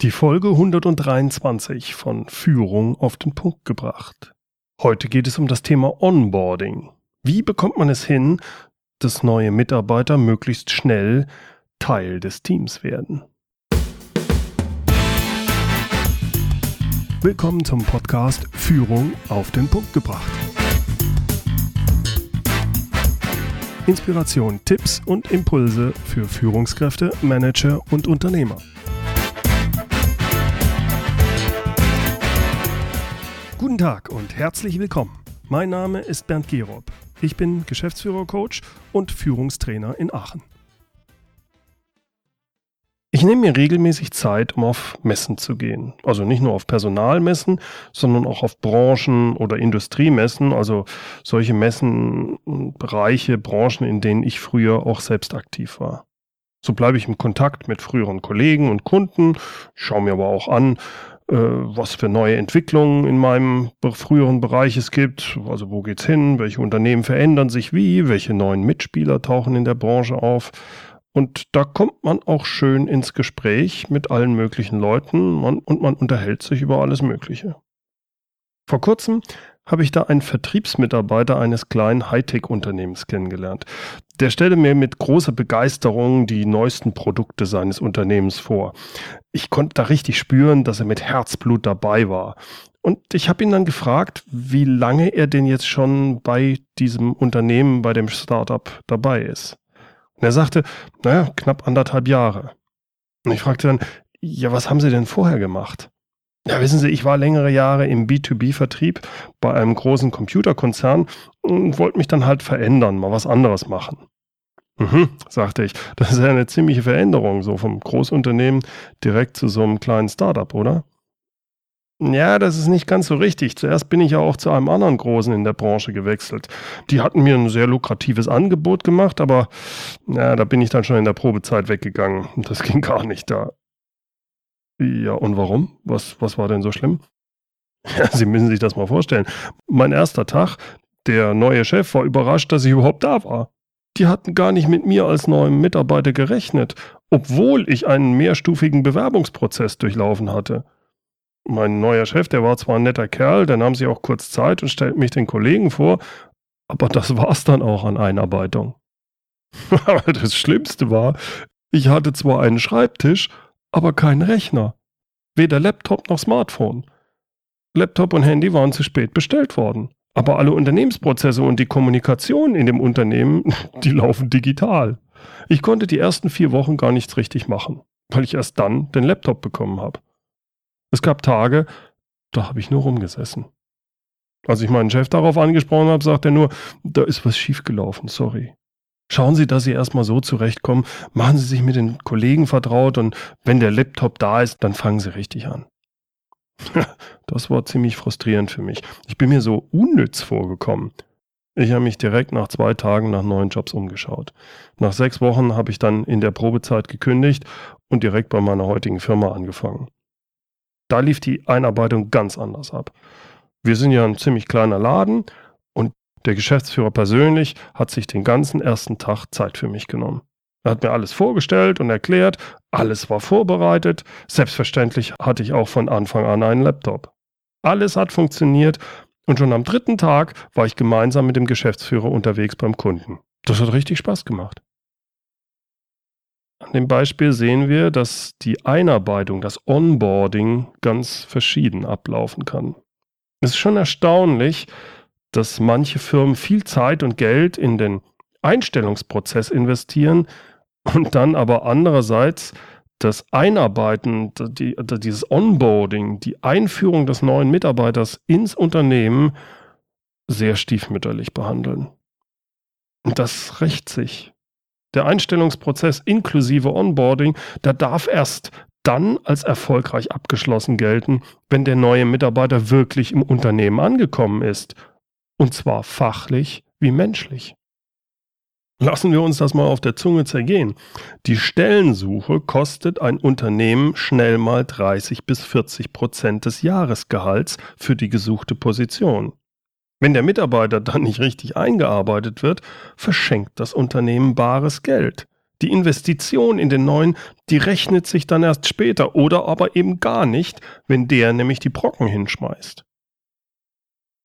Die Folge 123 von Führung auf den Punkt gebracht. Heute geht es um das Thema Onboarding. Wie bekommt man es hin, dass neue Mitarbeiter möglichst schnell Teil des Teams werden? Willkommen zum Podcast Führung auf den Punkt gebracht. Inspiration, Tipps und Impulse für Führungskräfte, Manager und Unternehmer. Guten Tag und herzlich willkommen. Mein Name ist Bernd Gerob. Ich bin Geschäftsführer-Coach und Führungstrainer in Aachen. Ich nehme mir regelmäßig Zeit, um auf Messen zu gehen. Also nicht nur auf Personalmessen, sondern auch auf Branchen- oder Industriemessen, also solche Messen, Bereiche, Branchen, in denen ich früher auch selbst aktiv war. So bleibe ich im Kontakt mit früheren Kollegen und Kunden, schaue mir aber auch an, was für neue Entwicklungen in meinem früheren Bereich es gibt. Also wo geht's hin? Welche Unternehmen verändern sich wie? Welche neuen Mitspieler tauchen in der Branche auf? Und da kommt man auch schön ins Gespräch mit allen möglichen Leuten und man unterhält sich über alles Mögliche. Vor kurzem habe ich da einen Vertriebsmitarbeiter eines kleinen Hightech-Unternehmens kennengelernt. Der stellte mir mit großer Begeisterung die neuesten Produkte seines Unternehmens vor. Ich konnte da richtig spüren, dass er mit Herzblut dabei war. Und ich habe ihn dann gefragt, wie lange er denn jetzt schon bei diesem Unternehmen, bei dem Startup dabei ist. Und er sagte, naja, knapp anderthalb Jahre. Und ich fragte dann, ja, was haben Sie denn vorher gemacht? Ja, wissen Sie, ich war längere Jahre im B2B-Vertrieb bei einem großen Computerkonzern und wollte mich dann halt verändern, mal was anderes machen. Mhm, sagte ich, das ist ja eine ziemliche Veränderung, so vom Großunternehmen direkt zu so einem kleinen Startup, oder? Ja, das ist nicht ganz so richtig. Zuerst bin ich ja auch zu einem anderen Großen in der Branche gewechselt. Die hatten mir ein sehr lukratives Angebot gemacht, aber ja, da bin ich dann schon in der Probezeit weggegangen. Das ging gar nicht da. Ja, und warum? Was, was war denn so schlimm? Ja, Sie müssen sich das mal vorstellen. Mein erster Tag, der neue Chef war überrascht, dass ich überhaupt da war. Die hatten gar nicht mit mir als neuem Mitarbeiter gerechnet, obwohl ich einen mehrstufigen Bewerbungsprozess durchlaufen hatte. Mein neuer Chef, der war zwar ein netter Kerl, der nahm sich auch kurz Zeit und stellte mich den Kollegen vor, aber das war's dann auch an Einarbeitung. aber das Schlimmste war, ich hatte zwar einen Schreibtisch, aber keinen Rechner. Weder Laptop noch Smartphone. Laptop und Handy waren zu spät bestellt worden. Aber alle Unternehmensprozesse und die Kommunikation in dem Unternehmen, die laufen digital. Ich konnte die ersten vier Wochen gar nichts richtig machen, weil ich erst dann den Laptop bekommen habe. Es gab Tage, da habe ich nur rumgesessen. Als ich meinen Chef darauf angesprochen habe, sagt er nur, da ist was schiefgelaufen, sorry. Schauen Sie, dass Sie erstmal so zurechtkommen, machen Sie sich mit den Kollegen vertraut und wenn der Laptop da ist, dann fangen Sie richtig an. Das war ziemlich frustrierend für mich. Ich bin mir so unnütz vorgekommen. Ich habe mich direkt nach zwei Tagen nach neuen Jobs umgeschaut. Nach sechs Wochen habe ich dann in der Probezeit gekündigt und direkt bei meiner heutigen Firma angefangen. Da lief die Einarbeitung ganz anders ab. Wir sind ja ein ziemlich kleiner Laden der Geschäftsführer persönlich hat sich den ganzen ersten Tag Zeit für mich genommen. Er hat mir alles vorgestellt und erklärt, alles war vorbereitet, selbstverständlich hatte ich auch von Anfang an einen Laptop. Alles hat funktioniert und schon am dritten Tag war ich gemeinsam mit dem Geschäftsführer unterwegs beim Kunden. Das hat richtig Spaß gemacht. An dem Beispiel sehen wir, dass die Einarbeitung, das Onboarding ganz verschieden ablaufen kann. Es ist schon erstaunlich, dass manche Firmen viel Zeit und Geld in den Einstellungsprozess investieren und dann aber andererseits das Einarbeiten, die, dieses Onboarding, die Einführung des neuen Mitarbeiters ins Unternehmen sehr stiefmütterlich behandeln. Und das rächt sich der Einstellungsprozess inklusive Onboarding, der darf erst dann als erfolgreich abgeschlossen gelten, wenn der neue Mitarbeiter wirklich im Unternehmen angekommen ist. Und zwar fachlich wie menschlich. Lassen wir uns das mal auf der Zunge zergehen. Die Stellensuche kostet ein Unternehmen schnell mal 30 bis 40 Prozent des Jahresgehalts für die gesuchte Position. Wenn der Mitarbeiter dann nicht richtig eingearbeitet wird, verschenkt das Unternehmen bares Geld. Die Investition in den neuen, die rechnet sich dann erst später oder aber eben gar nicht, wenn der nämlich die Brocken hinschmeißt.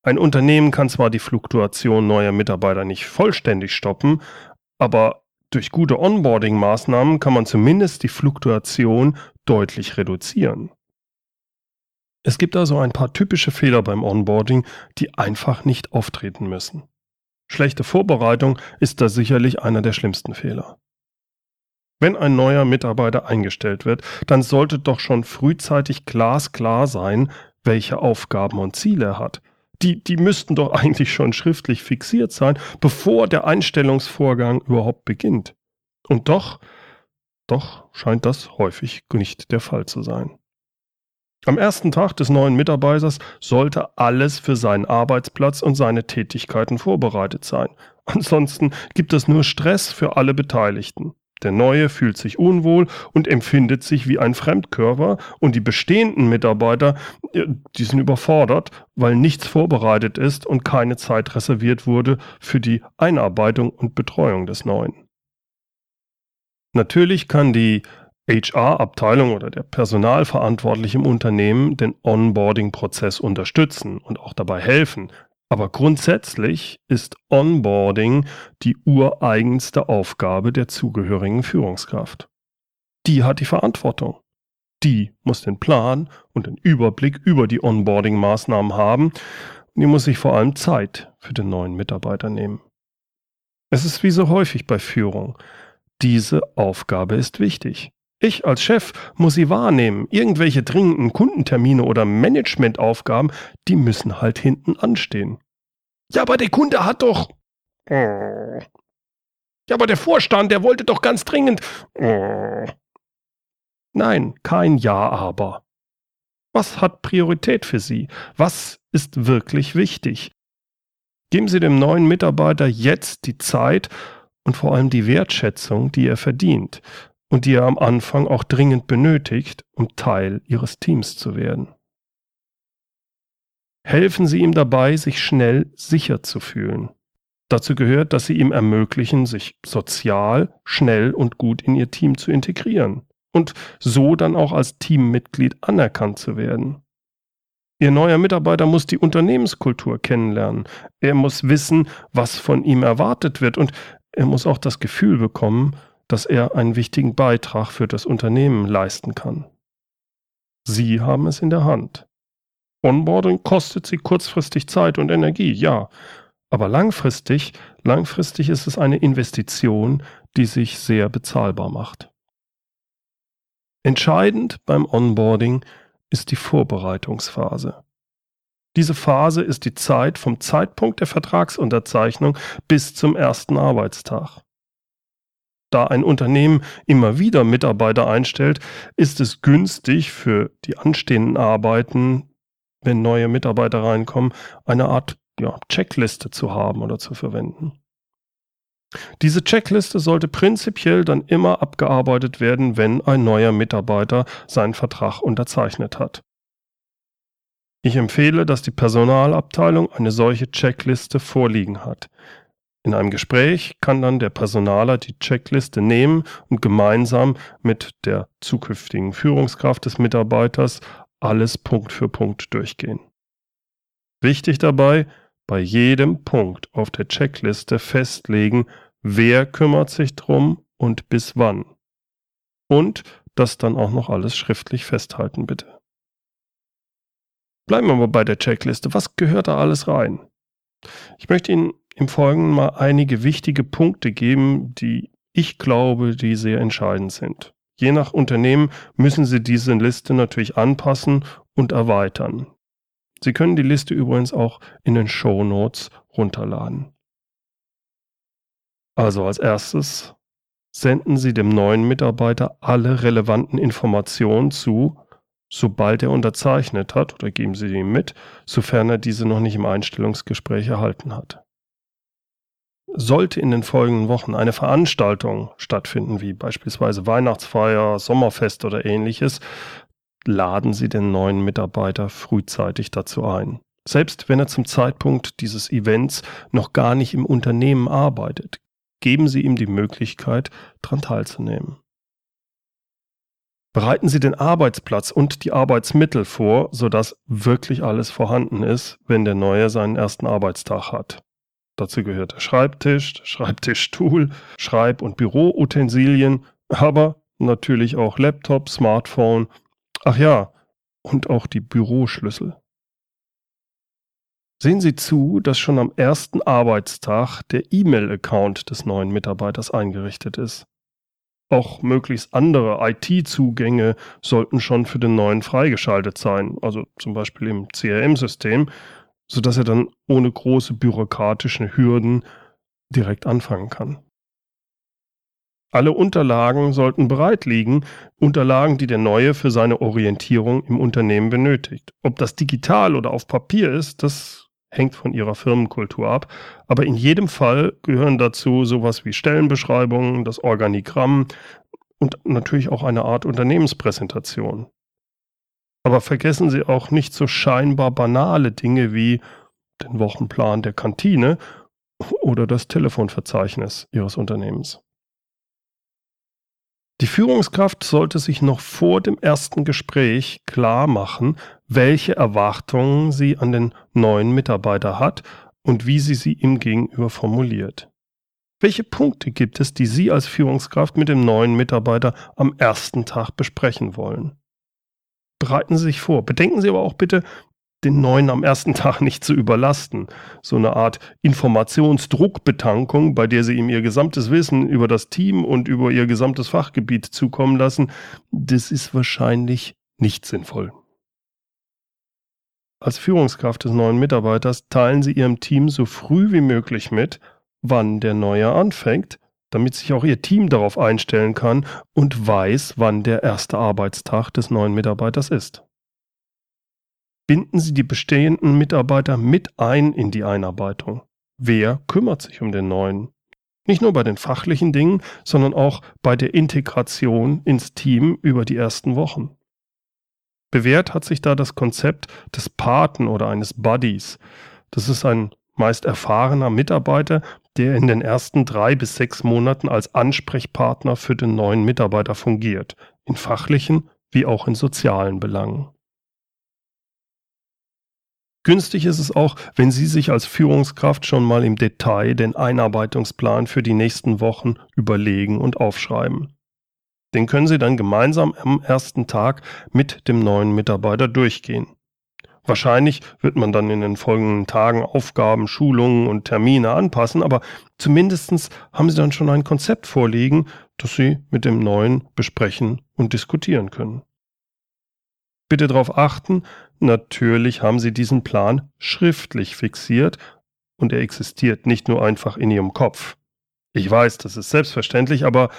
Ein Unternehmen kann zwar die Fluktuation neuer Mitarbeiter nicht vollständig stoppen, aber durch gute Onboarding-Maßnahmen kann man zumindest die Fluktuation deutlich reduzieren. Es gibt also ein paar typische Fehler beim Onboarding, die einfach nicht auftreten müssen. Schlechte Vorbereitung ist da sicherlich einer der schlimmsten Fehler. Wenn ein neuer Mitarbeiter eingestellt wird, dann sollte doch schon frühzeitig glasklar sein, welche Aufgaben und Ziele er hat. Die, die müssten doch eigentlich schon schriftlich fixiert sein, bevor der Einstellungsvorgang überhaupt beginnt. Und doch, doch scheint das häufig nicht der Fall zu sein. Am ersten Tag des neuen Mitarbeiters sollte alles für seinen Arbeitsplatz und seine Tätigkeiten vorbereitet sein. Ansonsten gibt es nur Stress für alle Beteiligten. Der Neue fühlt sich unwohl und empfindet sich wie ein Fremdkörper und die bestehenden Mitarbeiter, die sind überfordert, weil nichts vorbereitet ist und keine Zeit reserviert wurde für die Einarbeitung und Betreuung des Neuen. Natürlich kann die HR-Abteilung oder der Personalverantwortliche im Unternehmen den Onboarding-Prozess unterstützen und auch dabei helfen. Aber grundsätzlich ist Onboarding die ureigenste Aufgabe der zugehörigen Führungskraft. Die hat die Verantwortung. Die muss den Plan und den Überblick über die Onboarding-Maßnahmen haben und die muss sich vor allem Zeit für den neuen Mitarbeiter nehmen. Es ist wie so häufig bei Führung. Diese Aufgabe ist wichtig. Ich als Chef muss sie wahrnehmen. Irgendwelche dringenden Kundentermine oder Managementaufgaben, die müssen halt hinten anstehen. Ja, aber der Kunde hat doch. Ja, aber der Vorstand, der wollte doch ganz dringend. Nein, kein Ja aber. Was hat Priorität für Sie? Was ist wirklich wichtig? Geben Sie dem neuen Mitarbeiter jetzt die Zeit und vor allem die Wertschätzung, die er verdient und die er am Anfang auch dringend benötigt, um Teil ihres Teams zu werden. Helfen Sie ihm dabei, sich schnell sicher zu fühlen. Dazu gehört, dass Sie ihm ermöglichen, sich sozial, schnell und gut in Ihr Team zu integrieren und so dann auch als Teammitglied anerkannt zu werden. Ihr neuer Mitarbeiter muss die Unternehmenskultur kennenlernen. Er muss wissen, was von ihm erwartet wird und er muss auch das Gefühl bekommen, dass er einen wichtigen Beitrag für das Unternehmen leisten kann. Sie haben es in der Hand. Onboarding kostet Sie kurzfristig Zeit und Energie, ja, aber langfristig, langfristig ist es eine Investition, die sich sehr bezahlbar macht. Entscheidend beim Onboarding ist die Vorbereitungsphase. Diese Phase ist die Zeit vom Zeitpunkt der Vertragsunterzeichnung bis zum ersten Arbeitstag da ein Unternehmen immer wieder Mitarbeiter einstellt, ist es günstig für die anstehenden Arbeiten, wenn neue Mitarbeiter reinkommen, eine Art ja, Checkliste zu haben oder zu verwenden. Diese Checkliste sollte prinzipiell dann immer abgearbeitet werden, wenn ein neuer Mitarbeiter seinen Vertrag unterzeichnet hat. Ich empfehle, dass die Personalabteilung eine solche Checkliste vorliegen hat. In einem Gespräch kann dann der Personaler die Checkliste nehmen und gemeinsam mit der zukünftigen Führungskraft des Mitarbeiters alles Punkt für Punkt durchgehen. Wichtig dabei, bei jedem Punkt auf der Checkliste festlegen, wer kümmert sich drum und bis wann. Und das dann auch noch alles schriftlich festhalten, bitte. Bleiben wir mal bei der Checkliste. Was gehört da alles rein? Ich möchte Ihnen im Folgenden mal einige wichtige Punkte geben, die ich glaube, die sehr entscheidend sind. Je nach Unternehmen müssen Sie diese Liste natürlich anpassen und erweitern. Sie können die Liste übrigens auch in den Show Notes runterladen. Also als erstes senden Sie dem neuen Mitarbeiter alle relevanten Informationen zu, sobald er unterzeichnet hat, oder geben Sie ihm mit, sofern er diese noch nicht im Einstellungsgespräch erhalten hat. Sollte in den folgenden Wochen eine Veranstaltung stattfinden, wie beispielsweise Weihnachtsfeier, Sommerfest oder ähnliches, laden Sie den neuen Mitarbeiter frühzeitig dazu ein. Selbst wenn er zum Zeitpunkt dieses Events noch gar nicht im Unternehmen arbeitet, geben Sie ihm die Möglichkeit, daran teilzunehmen. Bereiten Sie den Arbeitsplatz und die Arbeitsmittel vor, sodass wirklich alles vorhanden ist, wenn der Neue seinen ersten Arbeitstag hat. Dazu gehört der Schreibtisch, Schreibtischstuhl, Schreib- und Büroutensilien, aber natürlich auch Laptop, Smartphone, ach ja, und auch die Büroschlüssel. Sehen Sie zu, dass schon am ersten Arbeitstag der E-Mail-Account des neuen Mitarbeiters eingerichtet ist. Auch möglichst andere IT-Zugänge sollten schon für den neuen freigeschaltet sein, also zum Beispiel im CRM-System, sodass er dann ohne große bürokratische Hürden direkt anfangen kann. Alle Unterlagen sollten bereit liegen, Unterlagen, die der Neue für seine Orientierung im Unternehmen benötigt. Ob das digital oder auf Papier ist, das hängt von ihrer Firmenkultur ab. Aber in jedem Fall gehören dazu sowas wie Stellenbeschreibungen, das Organigramm und natürlich auch eine Art Unternehmenspräsentation. Aber vergessen Sie auch nicht so scheinbar banale Dinge wie den Wochenplan der Kantine oder das Telefonverzeichnis Ihres Unternehmens. Die Führungskraft sollte sich noch vor dem ersten Gespräch klar machen, welche Erwartungen sie an den neuen Mitarbeiter hat und wie sie sie ihm gegenüber formuliert. Welche Punkte gibt es, die Sie als Führungskraft mit dem neuen Mitarbeiter am ersten Tag besprechen wollen? Bereiten Sie sich vor. Bedenken Sie aber auch bitte, den Neuen am ersten Tag nicht zu überlasten. So eine Art Informationsdruckbetankung, bei der Sie ihm Ihr gesamtes Wissen über das Team und über Ihr gesamtes Fachgebiet zukommen lassen, das ist wahrscheinlich nicht sinnvoll. Als Führungskraft des neuen Mitarbeiters teilen Sie Ihrem Team so früh wie möglich mit, wann der Neue anfängt, damit sich auch Ihr Team darauf einstellen kann und weiß, wann der erste Arbeitstag des neuen Mitarbeiters ist. Binden Sie die bestehenden Mitarbeiter mit ein in die Einarbeitung. Wer kümmert sich um den neuen? Nicht nur bei den fachlichen Dingen, sondern auch bei der Integration ins Team über die ersten Wochen. Bewährt hat sich da das Konzept des Paten oder eines Buddies. Das ist ein meist erfahrener Mitarbeiter, der in den ersten drei bis sechs Monaten als Ansprechpartner für den neuen Mitarbeiter fungiert, in fachlichen wie auch in sozialen Belangen. Günstig ist es auch, wenn Sie sich als Führungskraft schon mal im Detail den Einarbeitungsplan für die nächsten Wochen überlegen und aufschreiben. Den können Sie dann gemeinsam am ersten Tag mit dem neuen Mitarbeiter durchgehen. Wahrscheinlich wird man dann in den folgenden Tagen Aufgaben, Schulungen und Termine anpassen, aber zumindest haben Sie dann schon ein Konzept vorliegen, das Sie mit dem neuen besprechen und diskutieren können. Bitte darauf achten, natürlich haben Sie diesen Plan schriftlich fixiert und er existiert nicht nur einfach in Ihrem Kopf. Ich weiß, das ist selbstverständlich, aber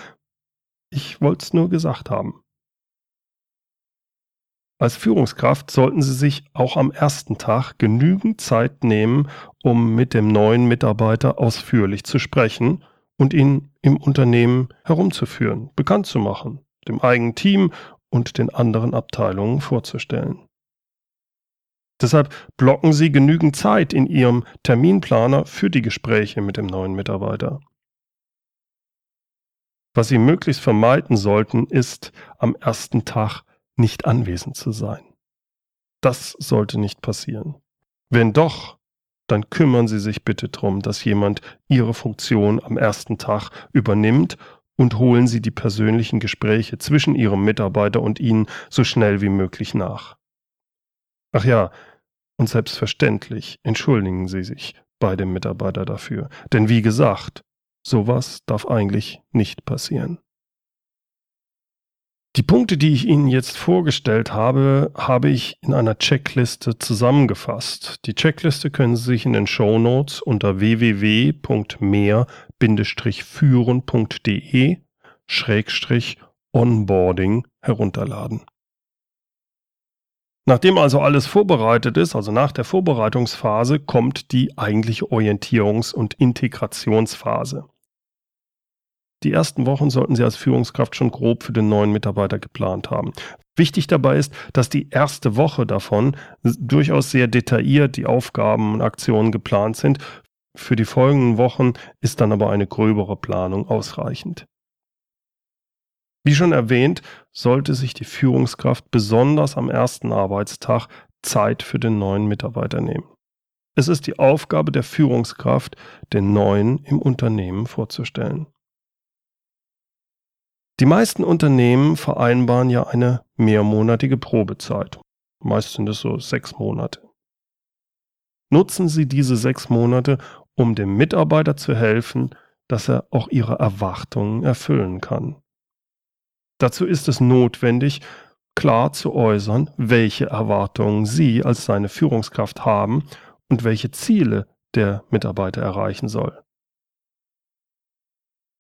ich wollte es nur gesagt haben. Als Führungskraft sollten Sie sich auch am ersten Tag genügend Zeit nehmen, um mit dem neuen Mitarbeiter ausführlich zu sprechen und ihn im Unternehmen herumzuführen, bekannt zu machen, dem eigenen Team und den anderen Abteilungen vorzustellen. Deshalb blocken Sie genügend Zeit in Ihrem Terminplaner für die Gespräche mit dem neuen Mitarbeiter. Was Sie möglichst vermeiden sollten, ist, am ersten Tag nicht anwesend zu sein. Das sollte nicht passieren. Wenn doch, dann kümmern Sie sich bitte darum, dass jemand Ihre Funktion am ersten Tag übernimmt und holen Sie die persönlichen Gespräche zwischen Ihrem Mitarbeiter und Ihnen so schnell wie möglich nach. Ach ja, und selbstverständlich entschuldigen Sie sich bei dem Mitarbeiter dafür. Denn wie gesagt, Sowas darf eigentlich nicht passieren. Die Punkte, die ich Ihnen jetzt vorgestellt habe, habe ich in einer Checkliste zusammengefasst. Die Checkliste können Sie sich in den Show Notes unter www.mehr-führen.de Onboarding herunterladen. Nachdem also alles vorbereitet ist, also nach der Vorbereitungsphase, kommt die eigentliche Orientierungs- und Integrationsphase. Die ersten Wochen sollten Sie als Führungskraft schon grob für den neuen Mitarbeiter geplant haben. Wichtig dabei ist, dass die erste Woche davon durchaus sehr detailliert die Aufgaben und Aktionen geplant sind, Für die folgenden Wochen ist dann aber eine gröbere Planung ausreichend. Wie schon erwähnt, sollte sich die Führungskraft besonders am ersten Arbeitstag Zeit für den neuen Mitarbeiter nehmen. Es ist die Aufgabe der Führungskraft, den neuen im Unternehmen vorzustellen. Die meisten Unternehmen vereinbaren ja eine mehrmonatige Probezeit. Meist sind es so sechs Monate. Nutzen Sie diese sechs Monate, um dem Mitarbeiter zu helfen, dass er auch Ihre Erwartungen erfüllen kann. Dazu ist es notwendig, klar zu äußern, welche Erwartungen Sie als seine Führungskraft haben und welche Ziele der Mitarbeiter erreichen soll.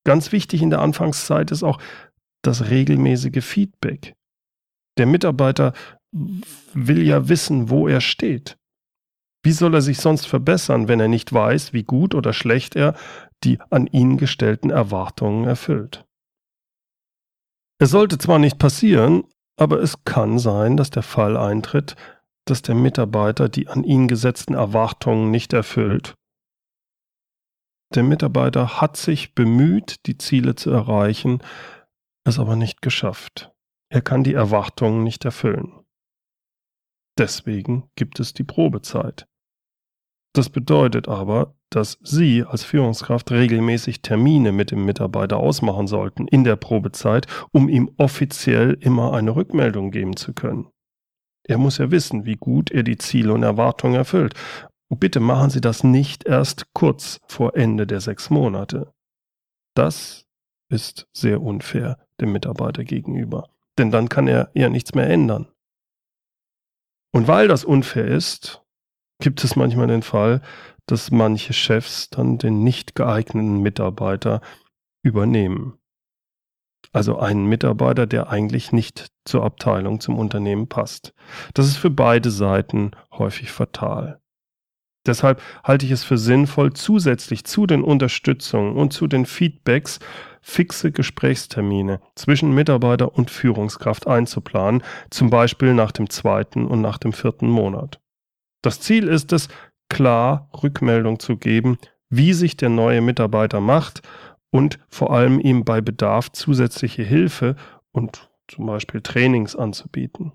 Ganz wichtig in der Anfangszeit ist auch das regelmäßige Feedback. Der Mitarbeiter will ja wissen, wo er steht. Wie soll er sich sonst verbessern, wenn er nicht weiß, wie gut oder schlecht er die an ihn gestellten Erwartungen erfüllt? Es sollte zwar nicht passieren, aber es kann sein, dass der Fall eintritt, dass der Mitarbeiter die an ihn gesetzten Erwartungen nicht erfüllt. Der Mitarbeiter hat sich bemüht, die Ziele zu erreichen, es aber nicht geschafft. Er kann die Erwartungen nicht erfüllen. Deswegen gibt es die Probezeit. Das bedeutet aber, dass Sie als Führungskraft regelmäßig Termine mit dem Mitarbeiter ausmachen sollten in der Probezeit, um ihm offiziell immer eine Rückmeldung geben zu können. Er muss ja wissen, wie gut er die Ziele und Erwartungen erfüllt. Bitte machen Sie das nicht erst kurz vor Ende der sechs Monate. Das ist sehr unfair dem Mitarbeiter gegenüber, denn dann kann er ja nichts mehr ändern. Und weil das unfair ist, gibt es manchmal den Fall, dass manche Chefs dann den nicht geeigneten Mitarbeiter übernehmen. Also einen Mitarbeiter, der eigentlich nicht zur Abteilung, zum Unternehmen passt. Das ist für beide Seiten häufig fatal. Deshalb halte ich es für sinnvoll, zusätzlich zu den Unterstützungen und zu den Feedbacks fixe Gesprächstermine zwischen Mitarbeiter und Führungskraft einzuplanen, zum Beispiel nach dem zweiten und nach dem vierten Monat. Das Ziel ist es, klar Rückmeldung zu geben, wie sich der neue Mitarbeiter macht und vor allem ihm bei Bedarf zusätzliche Hilfe und zum Beispiel Trainings anzubieten.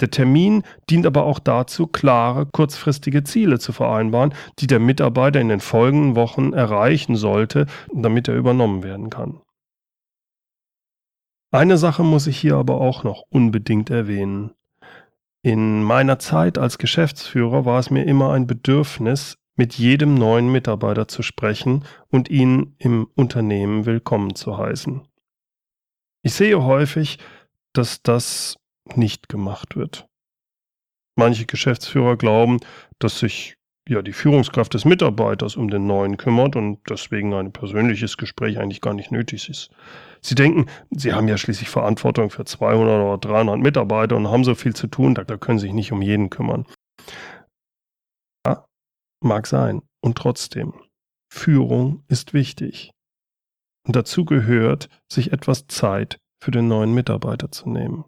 Der Termin dient aber auch dazu, klare, kurzfristige Ziele zu vereinbaren, die der Mitarbeiter in den folgenden Wochen erreichen sollte, damit er übernommen werden kann. Eine Sache muss ich hier aber auch noch unbedingt erwähnen. In meiner Zeit als Geschäftsführer war es mir immer ein Bedürfnis, mit jedem neuen Mitarbeiter zu sprechen und ihn im Unternehmen willkommen zu heißen. Ich sehe häufig, dass das nicht gemacht wird. Manche Geschäftsführer glauben, dass sich ja die Führungskraft des Mitarbeiters um den neuen kümmert und deswegen ein persönliches Gespräch eigentlich gar nicht nötig ist. Sie denken, sie haben ja schließlich Verantwortung für 200 oder 300 Mitarbeiter und haben so viel zu tun, da, können sie sich nicht um jeden kümmern. Mag sein. Und trotzdem, Führung ist wichtig. Und dazu gehört, sich etwas Zeit für den neuen Mitarbeiter zu nehmen.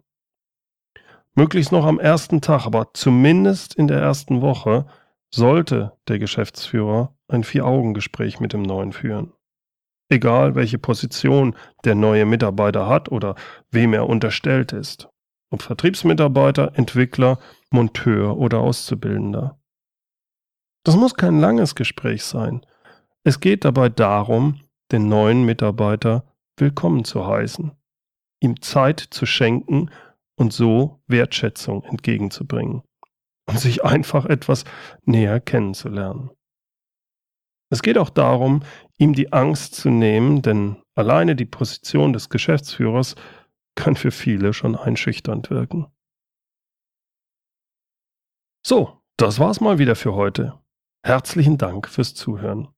Möglichst noch am ersten Tag, aber zumindest in der ersten Woche sollte der Geschäftsführer ein Vier-Augen-Gespräch mit dem Neuen führen. Egal welche Position der neue Mitarbeiter hat oder wem er unterstellt ist. Ob Vertriebsmitarbeiter, Entwickler, Monteur oder Auszubildender. Das muss kein langes Gespräch sein. Es geht dabei darum, den neuen Mitarbeiter willkommen zu heißen, ihm Zeit zu schenken und so Wertschätzung entgegenzubringen und sich einfach etwas näher kennenzulernen. Es geht auch darum, ihm die Angst zu nehmen, denn alleine die Position des Geschäftsführers kann für viele schon einschüchternd wirken. So, das war's mal wieder für heute. Herzlichen Dank fürs Zuhören.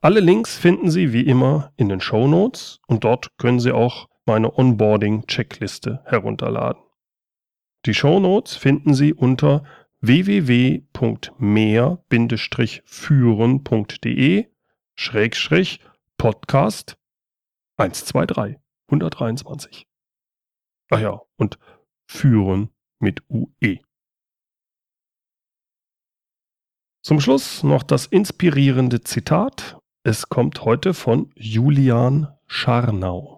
Alle Links finden Sie wie immer in den Show Notes und dort können Sie auch meine Onboarding-Checkliste herunterladen. Die Show Notes finden Sie unter www.mehr-führen.de Schrägstrich Podcast 123 123. Ach ja, und führen mit UE. Zum Schluss noch das inspirierende Zitat. Es kommt heute von Julian Scharnau.